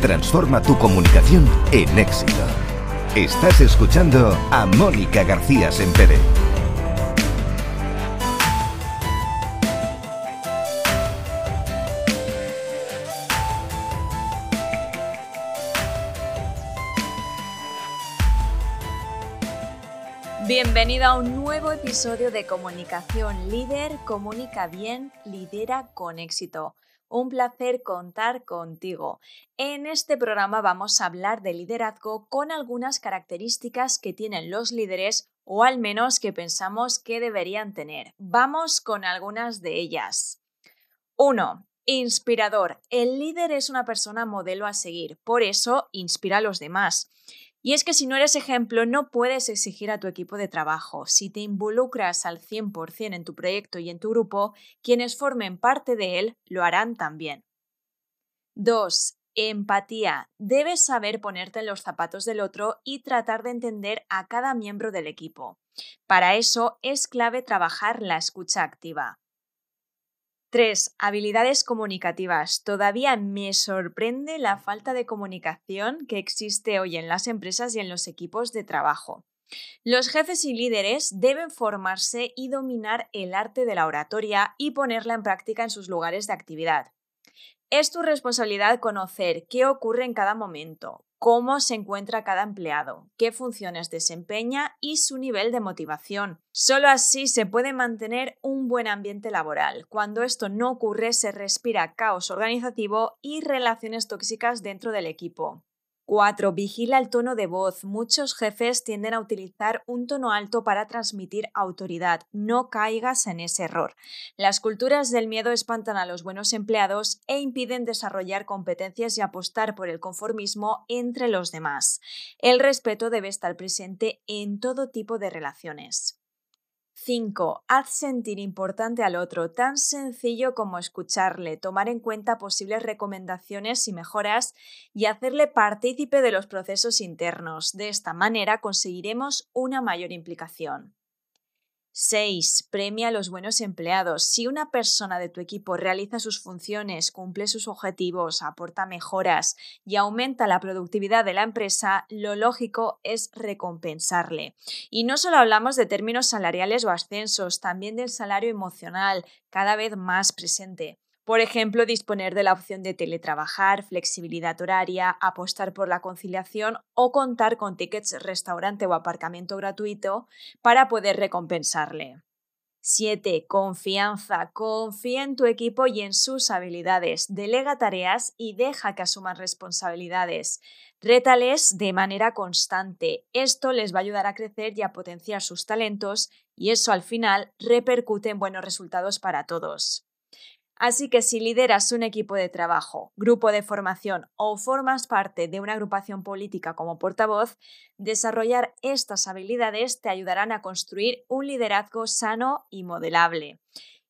Transforma tu comunicación en éxito. Estás escuchando a Mónica García Sempere. Bienvenido a un nuevo episodio de Comunicación Líder, Comunica Bien, Lidera con éxito. Un placer contar contigo. En este programa vamos a hablar de liderazgo con algunas características que tienen los líderes o al menos que pensamos que deberían tener. Vamos con algunas de ellas. 1. Inspirador. El líder es una persona modelo a seguir, por eso inspira a los demás. Y es que si no eres ejemplo, no puedes exigir a tu equipo de trabajo. Si te involucras al 100% en tu proyecto y en tu grupo, quienes formen parte de él lo harán también. 2. Empatía. Debes saber ponerte en los zapatos del otro y tratar de entender a cada miembro del equipo. Para eso es clave trabajar la escucha activa. 3. Habilidades comunicativas. Todavía me sorprende la falta de comunicación que existe hoy en las empresas y en los equipos de trabajo. Los jefes y líderes deben formarse y dominar el arte de la oratoria y ponerla en práctica en sus lugares de actividad. Es tu responsabilidad conocer qué ocurre en cada momento, cómo se encuentra cada empleado, qué funciones desempeña y su nivel de motivación. Solo así se puede mantener un buen ambiente laboral. Cuando esto no ocurre, se respira caos organizativo y relaciones tóxicas dentro del equipo. 4. Vigila el tono de voz. Muchos jefes tienden a utilizar un tono alto para transmitir autoridad. No caigas en ese error. Las culturas del miedo espantan a los buenos empleados e impiden desarrollar competencias y apostar por el conformismo entre los demás. El respeto debe estar presente en todo tipo de relaciones. 5. Haz sentir importante al otro, tan sencillo como escucharle, tomar en cuenta posibles recomendaciones y mejoras y hacerle partícipe de los procesos internos. De esta manera conseguiremos una mayor implicación. 6. Premia a los buenos empleados. Si una persona de tu equipo realiza sus funciones, cumple sus objetivos, aporta mejoras y aumenta la productividad de la empresa, lo lógico es recompensarle. Y no solo hablamos de términos salariales o ascensos, también del salario emocional, cada vez más presente. Por ejemplo, disponer de la opción de teletrabajar, flexibilidad horaria, apostar por la conciliación o contar con tickets restaurante o aparcamiento gratuito para poder recompensarle. 7. Confianza. Confía en tu equipo y en sus habilidades. Delega tareas y deja que asuman responsabilidades. Rétales de manera constante. Esto les va a ayudar a crecer y a potenciar sus talentos y eso al final repercute en buenos resultados para todos. Así que si lideras un equipo de trabajo, grupo de formación o formas parte de una agrupación política como portavoz, desarrollar estas habilidades te ayudarán a construir un liderazgo sano y modelable.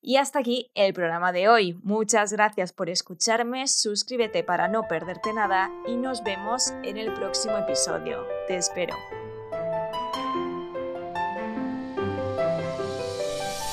Y hasta aquí el programa de hoy. Muchas gracias por escucharme, suscríbete para no perderte nada y nos vemos en el próximo episodio. Te espero.